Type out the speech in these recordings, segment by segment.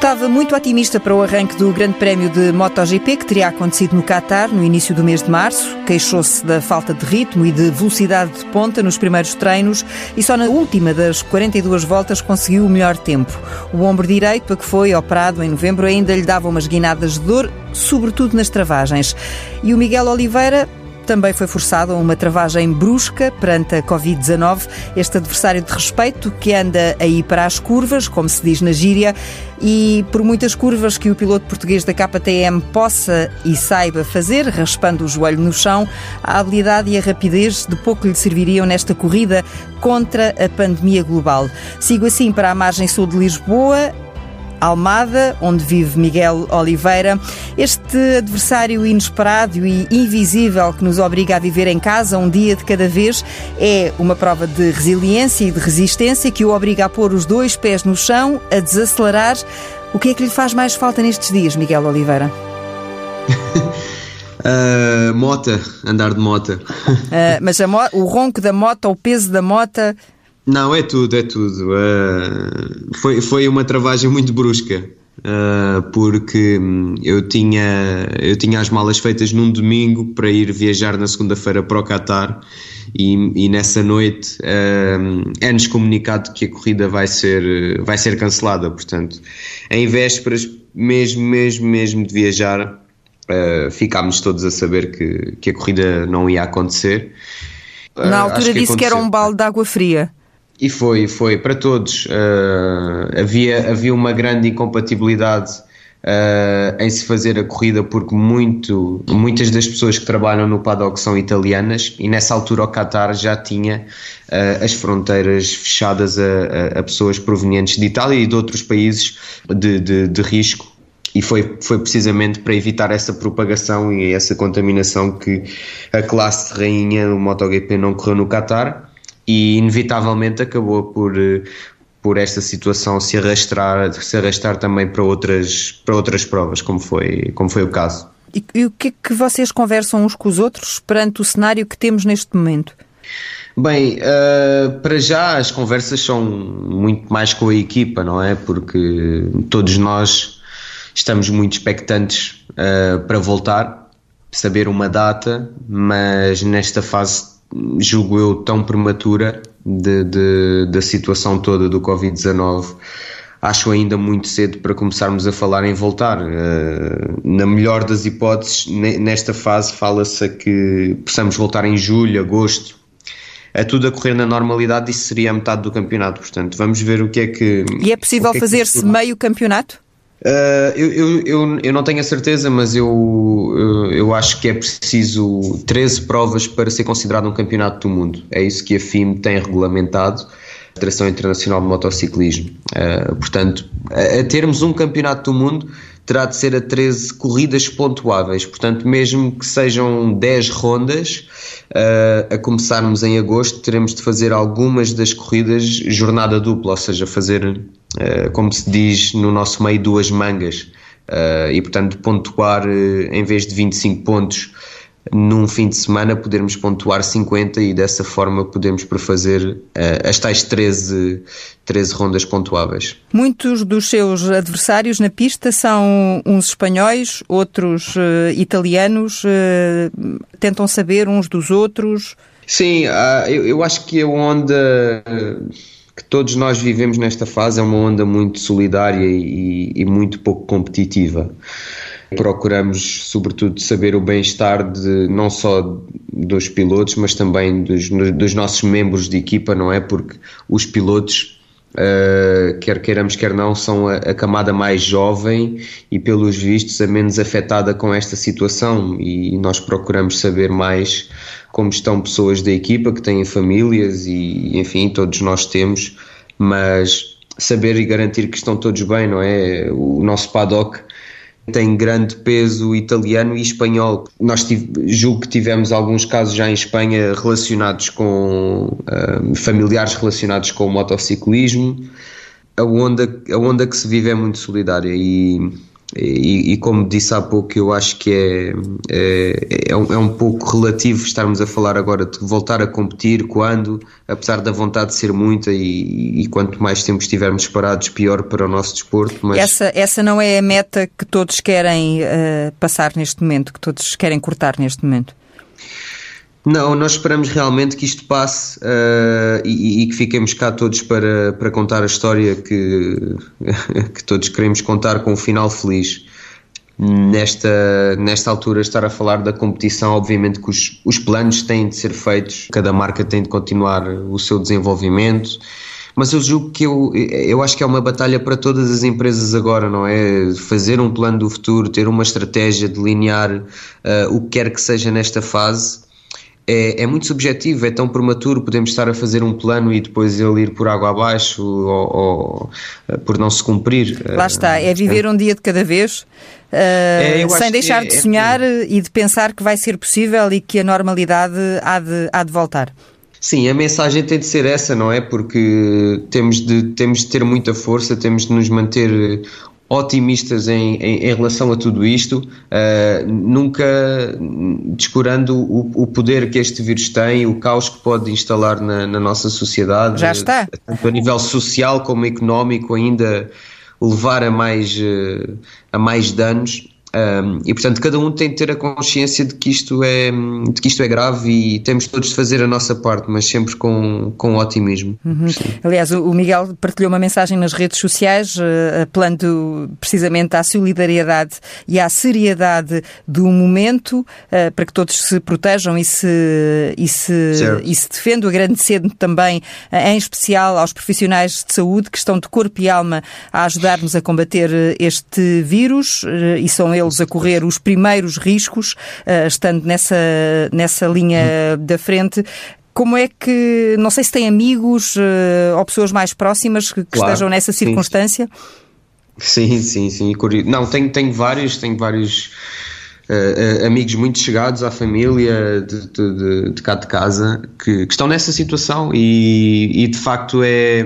Estava muito otimista para o arranque do Grande Prémio de MotoGP que teria acontecido no Qatar no início do mês de março. Queixou-se da falta de ritmo e de velocidade de ponta nos primeiros treinos e só na última das 42 voltas conseguiu o melhor tempo. O ombro direito, a que foi operado em novembro, ainda lhe dava umas guinadas de dor, sobretudo nas travagens. E o Miguel Oliveira também foi forçado a uma travagem brusca perante a Covid-19. Este adversário de respeito que anda aí para as curvas, como se diz na gíria, e por muitas curvas que o piloto português da KTM possa e saiba fazer, raspando o joelho no chão, a habilidade e a rapidez de pouco lhe serviriam nesta corrida contra a pandemia global. Sigo assim para a margem sul de Lisboa, Almada, onde vive Miguel Oliveira. Este adversário inesperado e invisível que nos obriga a viver em casa um dia de cada vez é uma prova de resiliência e de resistência que o obriga a pôr os dois pés no chão, a desacelerar. O que é que lhe faz mais falta nestes dias, Miguel Oliveira? uh, mota, andar de mota. Uh, mas mo o ronco da moto, o peso da moto não, é tudo, é tudo. Uh, foi, foi uma travagem muito brusca. Uh, porque hum, eu tinha, eu tinha as malas feitas num domingo para ir viajar na segunda-feira para o Qatar e, e nessa noite uh, é-nos comunicado que a corrida vai ser, vai ser cancelada. Portanto, em vésperas, mesmo, mesmo, mesmo de viajar, uh, ficámos todos a saber que, que a corrida não ia acontecer. Na altura que disse aconteceu. que era um balde de água fria. E foi, foi para todos. Uh, havia, havia uma grande incompatibilidade uh, em se fazer a corrida porque muito, muitas das pessoas que trabalham no paddock são italianas e nessa altura o Qatar já tinha uh, as fronteiras fechadas a, a, pessoas provenientes de Itália e de outros países de, de, de risco e foi, foi precisamente para evitar essa propagação e essa contaminação que a classe de rainha do MotoGP não correu no Qatar e inevitavelmente acabou por, eh, por esta situação se arrastar, se arrastar também para outras, para outras provas, como foi, como foi o caso. E, e o que é que vocês conversam uns com os outros perante o cenário que temos neste momento? Bem, uh, para já as conversas são muito mais com a equipa, não é? Porque todos nós estamos muito expectantes uh, para voltar, saber uma data, mas nesta fase julgo eu, tão prematura de, de, da situação toda do Covid-19. Acho ainda muito cedo para começarmos a falar em voltar. Uh, na melhor das hipóteses, nesta fase, fala-se que possamos voltar em julho, agosto, a tudo a correr na normalidade, isso seria a metade do campeonato. Portanto, vamos ver o que é que. E é possível é fazer-se meio campeonato? Uh, eu, eu, eu, não tenho a certeza, mas eu, eu, eu, acho que é preciso 13 provas para ser considerado um campeonato do mundo. É isso que a FIM tem regulamentado, a Federação Internacional de Motociclismo. Uh, portanto, a, a, termos um campeonato do mundo, terá de ser a 13 corridas pontuáveis. Portanto, mesmo que sejam 10 rondas, uh, a começarmos em agosto, teremos de fazer algumas das corridas jornada dupla, ou seja, fazer eh, como se diz no nosso meio, duas mangas. Uh, e portanto, pontuar uh, em vez de 25 pontos num fim de semana, podermos pontuar 50 e dessa forma podemos prefazer as tais 13, 13 rondas pontuáveis. Muitos dos seus adversários na pista são uns espanhóis, outros italianos, tentam saber uns dos outros. Sim, ah, eu, eu acho que a onda que todos nós vivemos nesta fase é uma onda muito solidária e, e muito pouco competitiva. Procuramos, sobretudo, saber o bem-estar de não só dos pilotos, mas também dos, dos nossos membros de equipa, não é? Porque os pilotos Uh, quer queiramos, quer não, são a, a, camada mais jovem e, pelos vistos, a menos afetada com esta situação. E nós procuramos saber mais como estão pessoas da equipa que têm famílias e, enfim, todos nós temos, mas saber e garantir que estão todos bem, não é? O nosso paddock tem grande peso italiano e espanhol. Nós tive, julgo que tivemos alguns casos já em Espanha relacionados com uh, familiares relacionados com o motociclismo. A onda, a onda que se vive é muito solidária e e, e, como disse há pouco, eu acho que é, é, é, um, é, um, pouco relativo estarmos a falar agora de voltar a competir quando, apesar da vontade de ser muita e, e quanto mais tempo estivermos parados, pior para o nosso desporto. Mas... Essa, essa não é a meta que todos querem uh, passar neste momento, que todos querem cortar neste momento? Não, nós esperamos realmente que isto passe uh, e, e, que fiquemos cá todos para, para contar a história que, que todos queremos contar com um final feliz. Nesta, nesta altura, estar a falar da competição, obviamente que os, os planos têm de ser feitos, cada marca tem de continuar o seu desenvolvimento, mas eu julgo que eu, eu acho que é uma batalha para todas as empresas agora, não é? Fazer um plano do futuro, ter uma estratégia, delinear uh, o que quer que seja nesta fase é, é, muito subjetivo, é tão prematuro, podemos estar a fazer um plano e depois ele ir por água abaixo ou, ou eh, por não se cumprir. Lá está, é viver um dia de cada vez, uh, é, sem deixar de é, é sonhar e de pensar que vai ser possível e que a normalidade há de, há de voltar. Sim, a mensagem tem de ser essa, não é? Porque temos de, temos de ter muita força, temos de nos manter otimistas em, em, em, relação a tudo isto, uh, nunca descurando o, o, poder que este vírus tem, o caos que pode instalar na, na nossa sociedade. Já está. Tanto a nível social como económico, ainda levar a mais, uh, a mais danos. Um, e portanto cada um tem de ter a consciência de que isto é de que isto é grave e temos todos de fazer a nossa parte, mas sempre com, com otimismo. Uhum. Aliás, o Miguel partilhou uma mensagem nas redes sociais uh, apelando precisamente à solidariedade e à seriedade do momento uh, para que todos se protejam e se, e se, e se defendam, agradecendo também, uh, em especial aos profissionais de saúde que estão de corpo e alma a ajudar-nos a combater este vírus e são eles a correr os primeiros riscos, uh, estando nessa, nessa linha da frente. Como é que, não sei se tem amigos uh, ou pessoas mais próximas que, que claro, estejam nessa circunstância? Sim, sim, sim. Não, tenho, tenho vários, tenho vários uh, amigos muito chegados à família de, de, de, de cá de casa que, que, estão nessa situação e, e de facto é,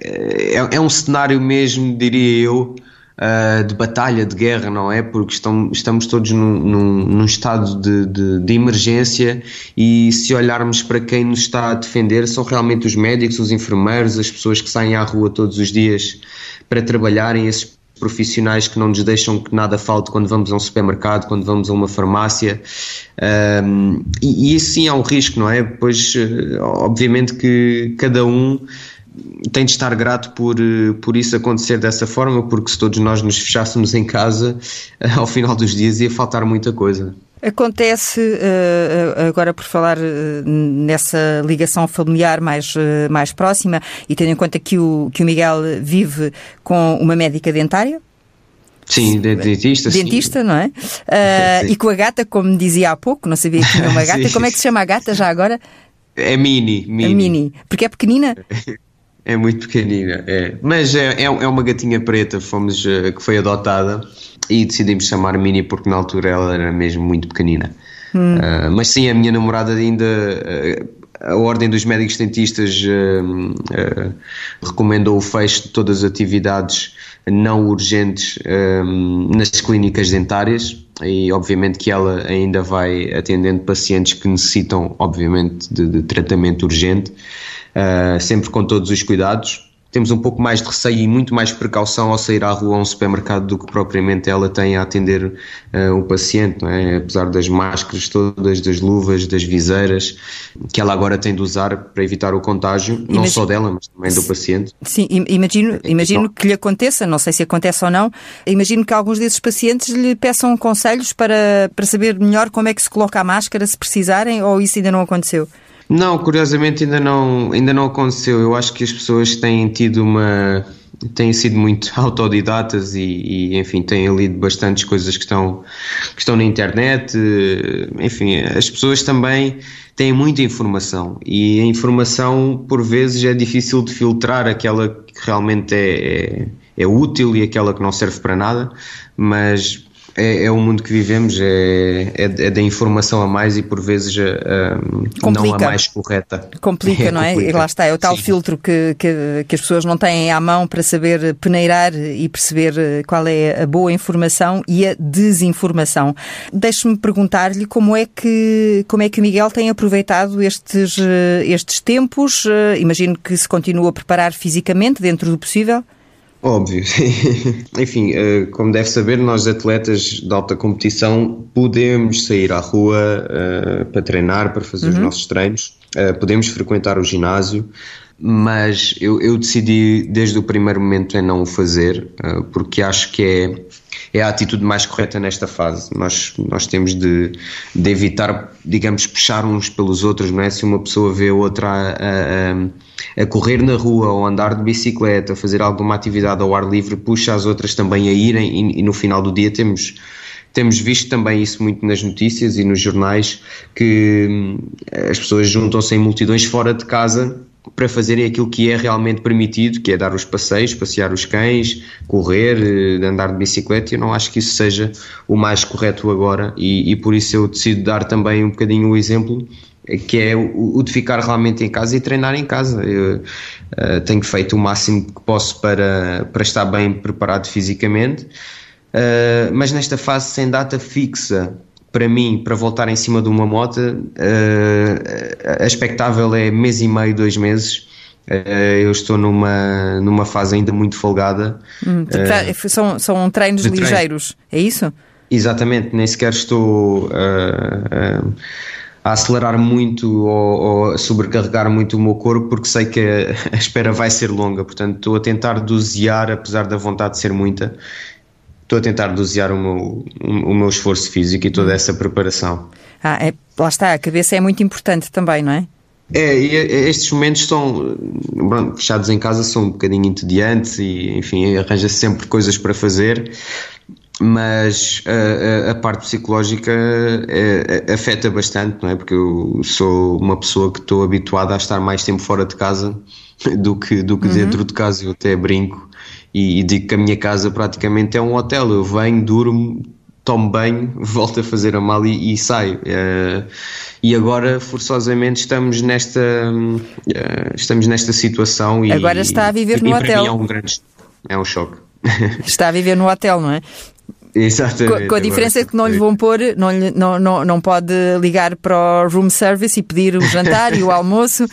é, é um cenário mesmo, diria eu, uh, de batalha, de guerra, não é? Porque estão, estamos todos num, num, num estado de, de, de, emergência e se olharmos para quem nos está a defender, são realmente os médicos, os enfermeiros, as pessoas que saem à rua todos os dias para trabalharem, esses profissionais que não nos deixam que nada falte quando vamos a um supermercado, quando vamos a uma farmácia. Um, e, e, isso sim é um risco, não é? Pois, eh, obviamente, que cada um tem de estar grato por, eh, por isso acontecer dessa forma, porque se todos nós nos fechássemos em casa, ao final dos dias ia faltar muita coisa. Acontece, eh, agora por falar eh, nessa ligação familiar mais, mais próxima, e tendo em conta que o, que o Miguel vive com uma médica dentária, Sim, dentista. Dentista, sim. não é? Uh, e com a gata, como dizia há pouco, não sabia que tinha uma gata. Como é que se chama a gata já agora? É Mini. Mini. A Mini. Porque é pequenina? É muito pequenina, é. Mas é, é, é uma gatinha preta fomos, uh, que foi adotada e decidimos chamar Mini porque na altura ela era mesmo muito pequenina. Hum. Uh, mas sim, a minha namorada ainda. Uh, a Ordem dos Médicos Dentistas recomendou o fecho de todas as atividades não urgentes nas clínicas dentárias e obviamente que ela ainda vai atendendo pacientes que necessitam obviamente de, de tratamento urgente uh, sempre com todos os cuidados. Temos um pouco mais de receio e muito mais precaução ao sair à rua a um supermercado do que propriamente ela tem a atender uh, o paciente, é? apesar das máscaras todas, das luvas, das viseiras, que ela agora tem de usar para evitar o contágio, Imagino, não só dela, mas também do paciente. Sim, imagino, imagino que lhe aconteça, não sei se acontece ou não, imagino que alguns desses pacientes lhe peçam conselhos para, para saber melhor como é que se coloca a máscara, se precisarem, ou isso ainda não aconteceu? Não, curiosamente ainda não, ainda não aconteceu. Eu acho que as pessoas têm tido uma. têm sido muito autodidatas e, e enfim, têm lido bastantes coisas que estão, que estão na internet. Enfim, as pessoas também têm muita informação e a informação, por vezes, é difícil de filtrar aquela que realmente é, é, é útil e aquela que não serve para nada, mas é, é, o mundo que vivemos, é, é, é, da informação a mais e por vezes uh, não a mais correta. Complica, não é? E lá está, é o tal Sim. filtro que, que, que, as pessoas não têm à mão para saber peneirar e perceber eh, qual é a boa informação e a desinformação. Deixe-me perguntar-lhe como é que como é que Miguel tem aproveitado estes, estes tempos. Imagino que se continua a preparar fisicamente dentro do possível. Óbvio, enfim, eh, como deve saber, nós atletas de alta competição podemos sair à rua uh, para treinar, para fazer uhum. os nossos treinos, uh, podemos frequentar o ginásio, mas eu, eu, decidi desde o primeiro momento em não o fazer, uh, porque acho que é é a atitude mais correta nesta fase. Nós, nós temos de, de evitar, digamos, puxar uns pelos outros, não é? Se uma pessoa vê outra a, a, a correr na rua ou andar de bicicleta, fazer alguma atividade ao ar livre, puxa as outras também a irem e, e no final do dia temos temos visto também isso muito nas notícias e nos jornais que hum, as pessoas juntam-se em multidões fora de casa para fazerem aquilo que é realmente permitido, que é dar os passeios, passear os cães, correr, eh, andar de bicicleta. Eu não acho que isso seja o mais correto agora e, e por isso eu decido dar também um bocadinho o exemplo que é o, de ficar realmente em casa e treinar em casa. Eu uh, tenho feito o máximo que posso para, para estar bem preparado fisicamente, uh, mas nesta fase sem data fixa para mim, para voltar em cima de uma moto, uh, a expectável é mês e meio, dois meses. Uh, eu estou numa, numa fase ainda muito folgada. Hum, uh, são, são treinos ligeiros, treino. é isso? Exatamente, nem sequer estou a acelerar muito ou, ou, a sobrecarregar muito o meu corpo porque sei que a, a espera vai ser longa. Portanto, estou a tentar dosear, apesar da vontade de ser muita, estou a tentar dosear o meu, o meu esforço físico e toda essa preparação. Ah, é, lá está, a cabeça é muito importante também, não é? É, e estes momentos são, fechados em casa, são um bocadinho entediantes e, enfim, arranja-se sempre coisas para fazer, mas a, a, a parte psicológica é, é, afeta bastante, não é? Porque eu sou uma pessoa que estou habituada a estar mais tempo fora de casa do que, do que uhum. dentro de casa, eu até brinco e, e digo que a minha casa praticamente é um hotel. Eu venho, durmo, tomo banho, volto a fazer a mala e, e saio. Uh, e agora, forçosamente, estamos nesta, uh, estamos nesta situação. E, agora está a viver e, no hotel. é um grande é um choque. Está a viver no hotel, não é? Exatamente. Com, com a diferença que não lhe vão pôr, não, lhe, não, não, não pode ligar para o room service e pedir o jantar e o almoço.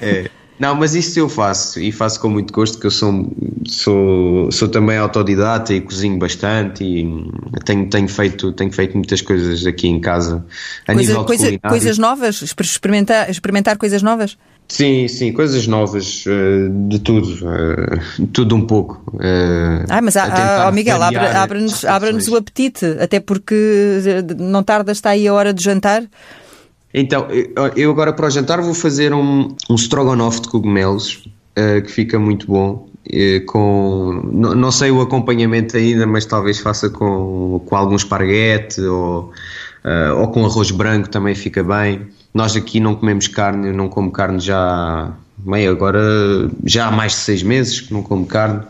É. Não, mas isso eu faço e faço com muito gosto, que eu sou, sou, sou também autodidata e cozinho bastante e tenho, tenho, feito, tenho feito muitas coisas aqui em casa a coisa, nível coisa, Coisas novas? Experimentar, experimentar coisas novas? Sim, sim, coisas novas, eh, de tudo, eh, tudo um pouco. Eh, ah, mas a, a, Miguel, abre-nos abre abre o apetite, até porque não tarda, está aí a hora de jantar. Então, eu agora para o jantar vou fazer um, um strogonoff de cogumelos, uh, que fica muito bom. Uh, com, não, não, sei o acompanhamento ainda, mas talvez faça com, com algum esparguete ou, uh, ou com arroz branco também fica bem. Nós aqui não comemos carne, eu não como carne já, bem, agora já há mais de seis meses que não como carne.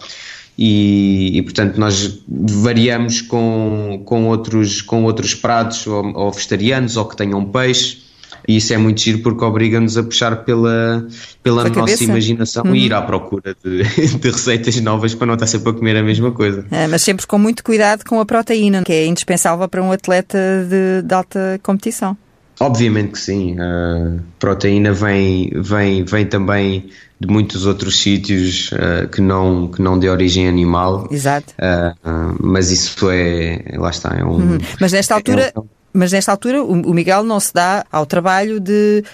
E, e, portanto nós variamos com, com, outros, com outros pratos ou, ou vegetarianos ou que tenham peixe e isso é muito giro porque obriga-nos a puxar pela, pela nossa cabeça. imaginação uhum. e ir à procura de, de, receitas novas para não estar sempre a comer a mesma coisa. É, mas sempre com muito cuidado com a proteína, que é indispensável para um atleta de, de alta competição. Obviamente que sim. A proteína vem, vem, vem também de muitos outros sítios uh, que, não, que não de origem animal. Exato. Uh, uh, mas isso é, lá está, é um. Uhum. Mas nesta altura. É um, mas nesta altura o Miguel não se dá ao trabalho de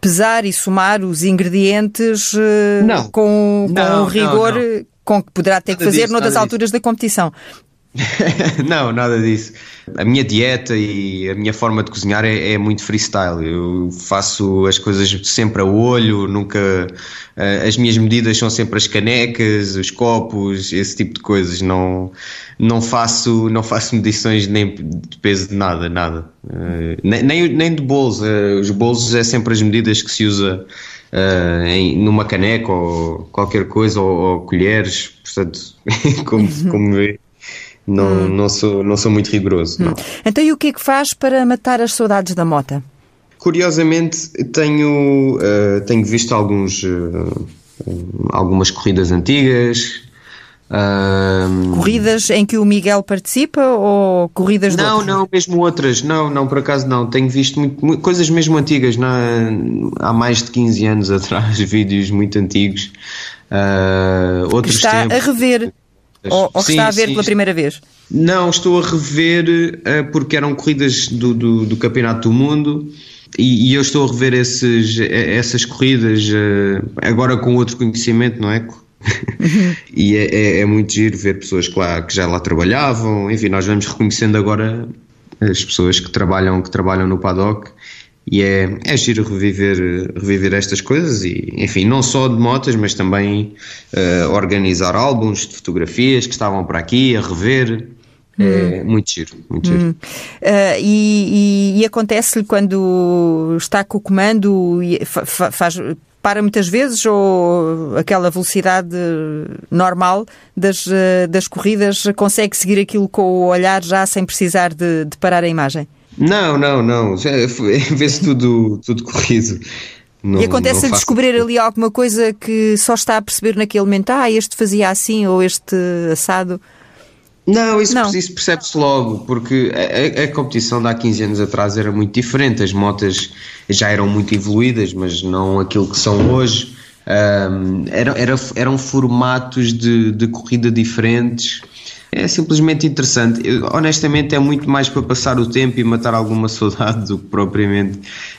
pesar e somar os ingredientes eh, não. com, não, com o rigor não, não. com que poderá ter que fazer disso, noutras alturas da competição. não, nada disso. A minha dieta e a minha forma de cozinhar é, é, muito freestyle. Eu faço as coisas sempre a olho, nunca. Uh, as minhas medidas são sempre as canecas, os copos, esse tipo de coisas. Não, não, faço, não faço medições nem de peso de nada, nada. Uh, nem, nem de bolos. Uh, os bolos é sempre as medidas que se usa. Em, numa caneca ou qualquer coisa, ou, ou colheres, portanto, como, como vê, Não, hum. não, sou, não sou muito rigoroso. Hum. Então, e o que é que faz para matar as saudades da mota? Curiosamente, tenho, uh, tenho visto alguns, uh, algumas corridas antigas. Uh, corridas em que o Miguel participa ou corridas Não, não, mesmo outras. Não, não, por acaso não. Tenho visto muito, muito, coisas mesmo antigas. Não, há mais de 15 anos atrás, vídeos muito antigos. outros que está tempos. a rever. Ou, ou sim, está a ver sim, pela primeira vez? Não, estou a rever porque eram corridas do, do, do Campeonato do Mundo e, e, eu estou a rever esses, essas corridas uh, agora com outro conhecimento, não é? E é, é, é, muito giro ver pessoas que, lá, que já lá trabalhavam, enfim, nós vamos reconhecendo agora as pessoas que trabalham, que trabalham no paddock e é, é giro reviver, reviver estas coisas e, enfim, não só de motas, mas também uh, organizar álbuns de fotografias que estavam para aqui, a rever, é hum. muito giro, muito giro. Hum. Uh, e, e, e acontece-lhe quando está com o comando e fa faz, para muitas vezes ou aquela velocidade normal das, ah, das corridas consegue seguir aquilo com o olhar já sem precisar de, de parar a imagem? Não, não, não. Vê-se tudo, tudo corrido. Não, e acontece a descobrir ali alguma coisa que só está a perceber naquele momento, ah, este fazia assim ou este assado. Não, isso, isso percebe-se logo, porque a, a, competição de há 15 anos atrás era muito diferente, as motas já eram muito evoluídas, mas não aquilo que são hoje. Um, eram, era, eram formatos de, de corrida diferentes. É simplesmente interessante. Eu, honestamente, é muito mais para passar o tempo e matar alguma saudade do que propriamente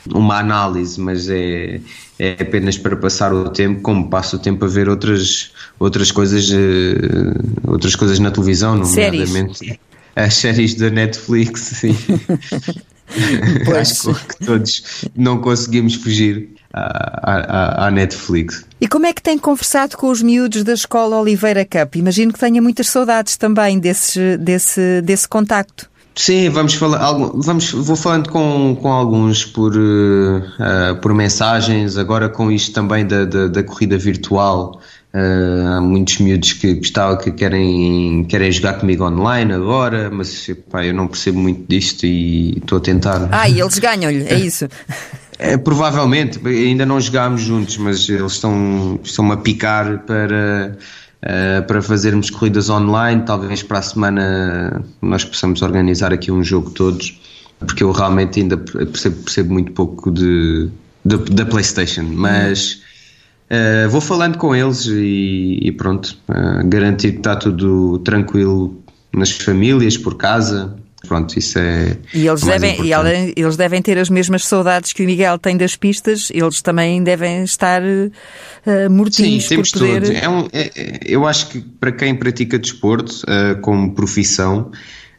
uma análise, mas é, é apenas para passar o tempo, como passo o tempo a ver outras, outras coisas, uh, outras coisas na televisão, nomeadamente séries. as séries da Netflix. Acho que todos não conseguimos fugir à, à, à, Netflix. E como é que tem conversado com os miúdos da escola Oliveira Cup? Imagino que tenha muitas saudades também desse, desse, desse contacto. Sim, vamos falar, vamos, vou falando com, com alguns por, uh, por mensagens, agora com isto também da, da, da corrida virtual. Uh, há muitos miúdos que gostavam que querem, querem jogar comigo online agora, mas pá, eu não percebo muito disto e estou a tentar. Ah, e eles ganham-lhe, é isso? É, provavelmente, ainda não jogámos juntos, mas eles estão, estão a picar para uh, para fazermos corridas online. Talvez para a semana nós possamos organizar aqui um jogo todos, porque eu realmente ainda percebo, percebo muito pouco de, de da PlayStation, mas. Uh, vou falando com eles e, e pronto, uh, garantir que está tudo tranquilo nas famílias, por casa, Pronto, isso é. E eles, devem, e eles devem ter as mesmas saudades que o Miguel tem das pistas, eles também devem estar uh, mortinhos Sim, temos por poder. Todos. É um, é, é, eu acho que para quem pratica desporto uh, como profissão,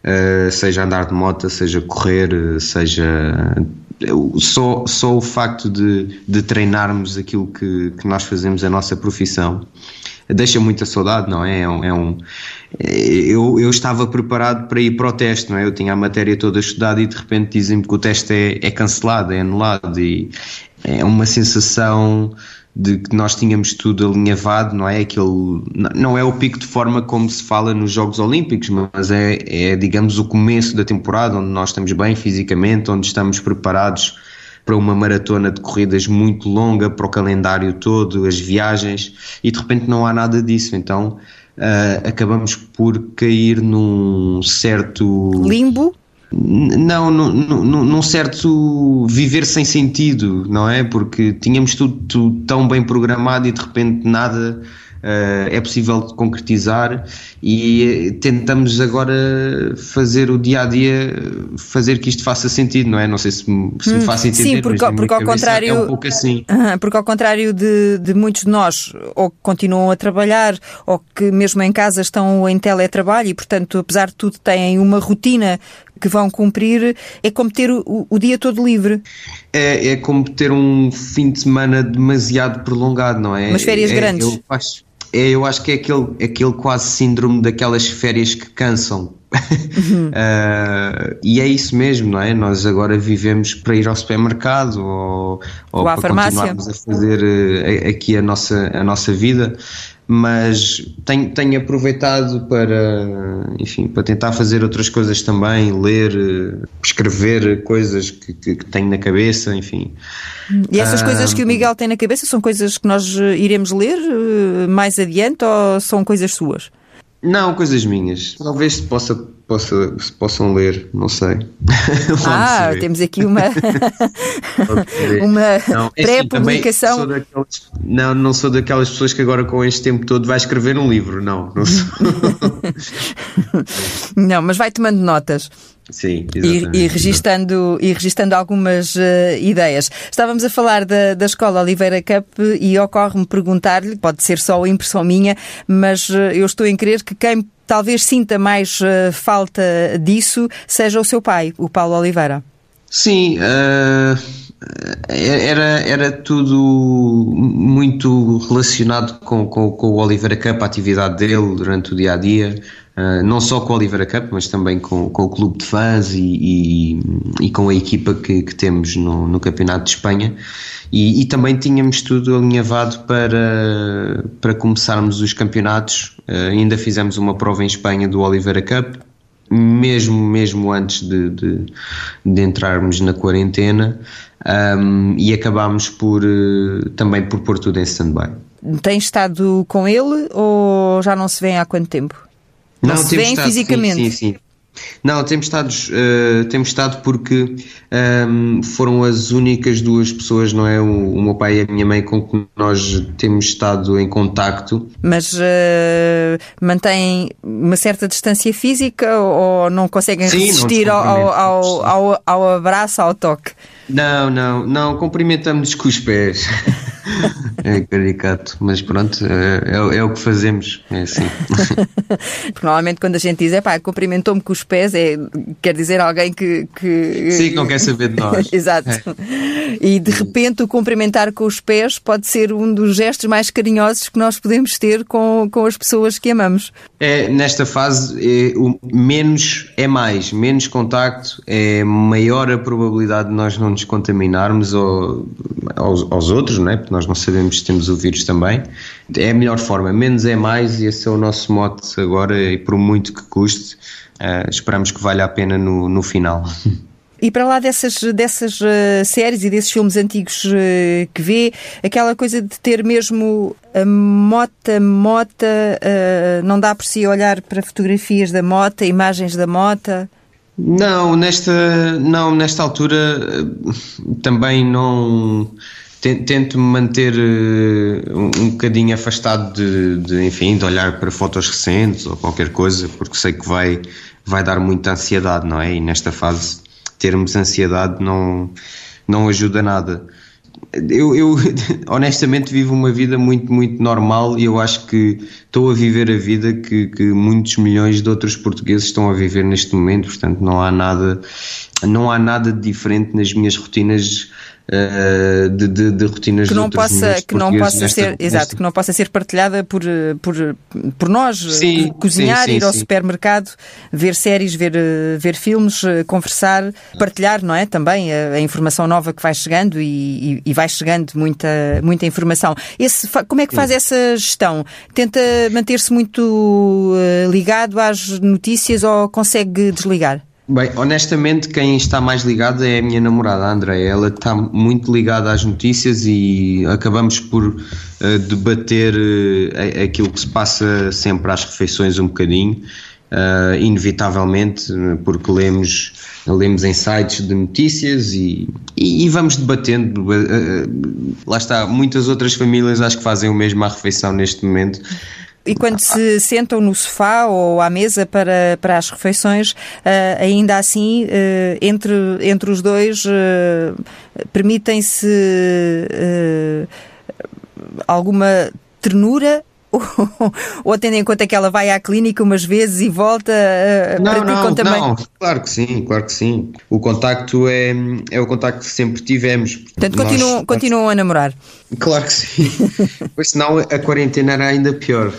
uh, seja andar de moto, seja correr, seja. Só, só o facto de, de treinarmos aquilo que, que nós fazemos, a nossa profissão, deixa muita saudade, não é? É um, é um eu, eu estava preparado para ir para o teste, não é? Eu tinha a matéria toda estudada e de repente dizem-me que o teste é, é cancelado, é anulado e é uma sensação de que nós tínhamos tudo alinhavado, não é? Aquele, não é o pico de forma como se fala nos Jogos Olímpicos, mas é, é, digamos, o começo da temporada onde nós estamos bem fisicamente, onde estamos preparados para uma maratona de corridas muito longa, para o calendário todo, as viagens, e de repente não há nada disso. Então uh, acabamos por cair num certo. Limbo? Não, num, certo viver sem sentido, não é? Porque tínhamos tudo, tudo tão bem programado e de repente nada uh, é possível concretizar e tentamos agora fazer o dia a dia, fazer que isto faça sentido, não é? Não sei se, me, se me hum, faço entender. Sim, porque, porque ao contrário. É um pouco assim. Porque ao contrário de, de muitos de nós, ou que continuam a trabalhar, ou que mesmo em casa estão em teletrabalho e, portanto, apesar de tudo, têm uma rotina que vão cumprir, é como ter o, o dia todo livre. É, é como ter um fim de semana demasiado prolongado, não é? Umas férias é, grandes. Eu acho, é, eu acho que é aquele, aquele quase síndrome daquelas férias que cansam. Uhum. uh, e é isso mesmo, não é? Nós agora vivemos para ir ao supermercado ou, ou, ou para farmácia. continuarmos a fazer uh, aqui a nossa, a nossa vida. Mas tenho, tenho aproveitado para, enfim, para tentar fazer outras coisas também, ler, escrever coisas que, que, que tenho na cabeça, enfim. E essas ah, coisas que o Miguel tem na cabeça são coisas que nós iremos ler eh, mais adiante ou são coisas suas? Não, coisas minhas. Talvez possa, possa, se possam ler, não sei. ah, temos aqui uma, uma é assim, pré-publicação. Não, não sou daquelas pessoas que agora com este tempo todo vai escrever um livro, não. Não, sou. não mas vai tomando notas. Sim, e, e, registando, e registando algumas uh, ideias. Estávamos a falar da, da Escola Oliveira Cup e ocorre-me perguntar-lhe, pode ser só impressão minha, mas uh, eu estou em crer que quem talvez sinta mais uh, falta disso seja o seu pai, o Paulo Oliveira. Sim, era, era tudo muito relacionado com, com, com o Oliveira Cup, a atividade dele durante o dia a dia. Uh, não só com o Oliveira Cup, mas também com, com o clube de fãs e, e, e com a equipa que, que temos no, no, Campeonato de Espanha. E, e, também tínhamos tudo alinhavado para, para começarmos os campeonatos. Uh, ainda fizemos uma prova em Espanha do Oliveira Cup, mesmo, mesmo antes de, de, de entrarmos na quarentena, um, e acabámos por, uh, também por pôr tudo em stand-by. Tem estado com ele ou já não se vê há quanto tempo? Não, não se vêem fisicamente. Sim, sim, sim. Não, temos estado, uh, temos estado porque um, ehm, foram as únicas duas pessoas, não é? O, o, meu pai e a minha mãe com que nós temos estado em contacto. Mas uh, mantém uma certa distância física ou não conseguem Sim, resistir não ao, ao, ao, ao, abraço, ao toque? Não, não, não, cumprimentamos com os pés. é caricato, mas pronto, é, é, é, o que fazemos, é assim. Porque normalmente quando a gente diz, é pá, cumprimentou-me com os pés, é, quer dizer alguém que, que. Sim, que não quer saber de nós. Exato. É. E de repente o cumprimentar com os pés pode ser um dos gestos mais carinhosos que nós podemos ter com, com as pessoas que amamos. É, nesta fase, é, o menos é mais, menos contacto, é maior a probabilidade de nós não nos contaminarmos ou, aos, aos outros, não é? Porque nós não sabemos se temos o vírus também. É a melhor forma, menos é mais, e esse é o nosso mote agora, e por muito que custe, uh, esperamos que valha a pena no, no final. E para lá dessas, dessas uh, séries e desses filmes antigos uh, que vê, aquela coisa de ter mesmo a mota, mota, uh, não dá por si olhar para fotografias da mota, imagens da mota? Não, nesta, não, nesta altura também não tento-me manter um, um bocadinho afastado de, de, enfim, de olhar para fotos recentes ou qualquer coisa, porque sei que vai, vai dar muita ansiedade, não é? E nesta fase termos ansiedade não, não ajuda nada. Eu, eu, honestamente vivo uma vida muito, muito normal e eu acho que estou a viver a vida que, que muitos milhões de outros portugueses estão a viver neste momento, portanto não há nada, não há nada de diferente nas minhas rotinas uh, de, de, de, rotinas que não de possa que não possa nesta, ser nesta... exato que não possa ser partilhada por por, por nós sim, cozinhar sim, sim, ir ao supermercado ver séries ver ver filmes conversar partilhar não é? Também a, a informação nova que vai chegando e, e, e, vai chegando muita muita informação. Esse como é que faz essa gestão? Tenta manter-se muito ligado às notícias ou consegue desligar Bem, honestamente, quem está mais ligado é a minha namorada, a Andrea. Ela está muito ligada às notícias e acabamos por uh, debater uh, aquilo que se passa sempre às refeições um bocadinho, uh, inevitavelmente, porque lemos, lemos em sites de notícias e, e, e vamos debatendo. lá está, muitas outras famílias acho que fazem o mesmo à refeição neste momento. E quando se sentam no sofá ou à mesa para, para as refeições, uh, ainda assim, uh, entre, entre os dois, uh, permitem-se alguma ternura ou tendo em conta que ela vai à clínica umas vezes e volta, uh, não, não, também? Não, claro que sim, claro que sim. O contacto é, é o contacto que sempre tivemos. Portanto, nós, continuam, nós... continuam a namorar? Claro que sim, pois senão a quarentena era ainda pior.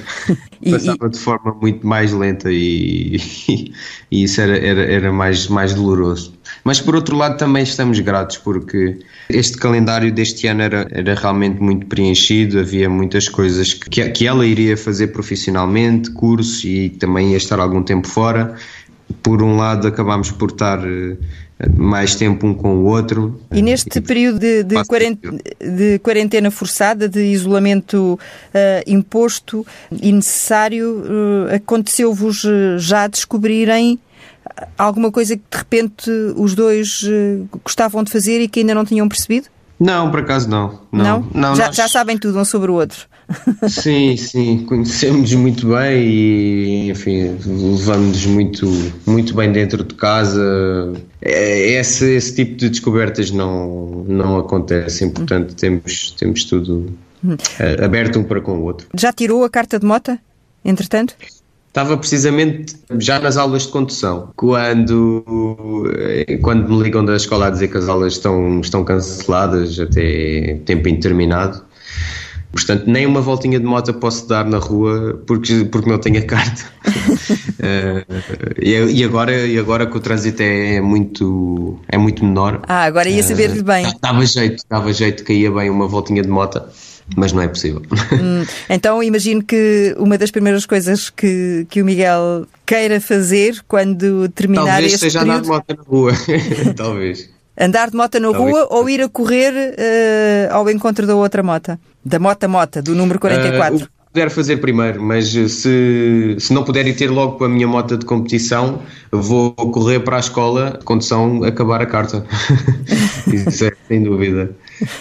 e, Passava e... de forma muito mais lenta e, e isso era, era, era mais, mais doloroso. Mas por outro lado também estamos gratos porque este calendário deste ano era, era realmente muito preenchido, havia muitas coisas que, que ela iria fazer profissionalmente, cursos e também ia estar algum tempo fora. Por um lado acabámos por estar eh, mais tempo um com o outro. E neste período de, de, quarentena, de quarentena, forçada, de isolamento uh, imposto e necessário, uh, aconteceu-vos já descobrirem alguma coisa que de repente os dois uh, gostavam de fazer e que ainda não tinham percebido? Não, por acaso não. Não? não? não já, nós... já sabem tudo um sobre o outro. Sim, sim, conhecemos muito bem e, enfim, levamos muito, muito bem dentro de casa. É, esse, esse tipo de descobertas não, não acontecem, portanto, temos, temos tudo eh, aberto um para com o outro. Já tirou a carta de mota, entretanto? Estava precisamente já nas aulas de condução, quando, eh, quando me ligam da escola a dizer que as aulas estão, estão canceladas até tempo indeterminado. Portanto, nem uma voltinha de moto posso dar na rua porque, porque não tenho a carta. uh, e, agora, e agora que o trânsito é muito, é muito menor. Ah, agora ia saber-lhe bem. Uh, dava jeito, dava jeito que ia bem uma voltinha de moto mas não é possível. Hum, então imagino que uma das primeiras coisas que, que o Miguel queira fazer quando terminar Talvez este seja período... andar de moto na rua. Talvez. Andar de moto na Talvez. rua ou ir a correr uh, ao encontro da outra moto? Da mota-mota, do número 44? Uh, puder fazer primeiro, mas se, se não puder ir ter logo com a minha moto de competição, vou correr para a escola, condição acabar a carta. Isso é, sem dúvida.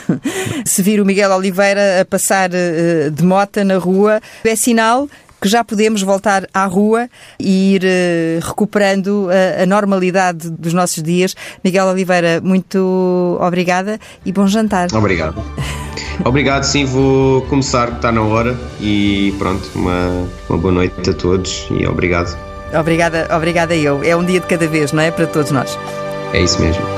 Se vir o Miguel Oliveira a passar uh, de moto na rua, é sinal que já podemos voltar à rua e ir uh, recuperando a, a, normalidade dos nossos dias. Miguel Oliveira, muito obrigada e bom jantar. Obrigado. Obrigado, sim, vou começar, está na hora e pronto, uma, uma boa noite a todos e obrigado. Obrigada, obrigada eu. É um dia de cada vez, não é? Para todos nós. É isso mesmo.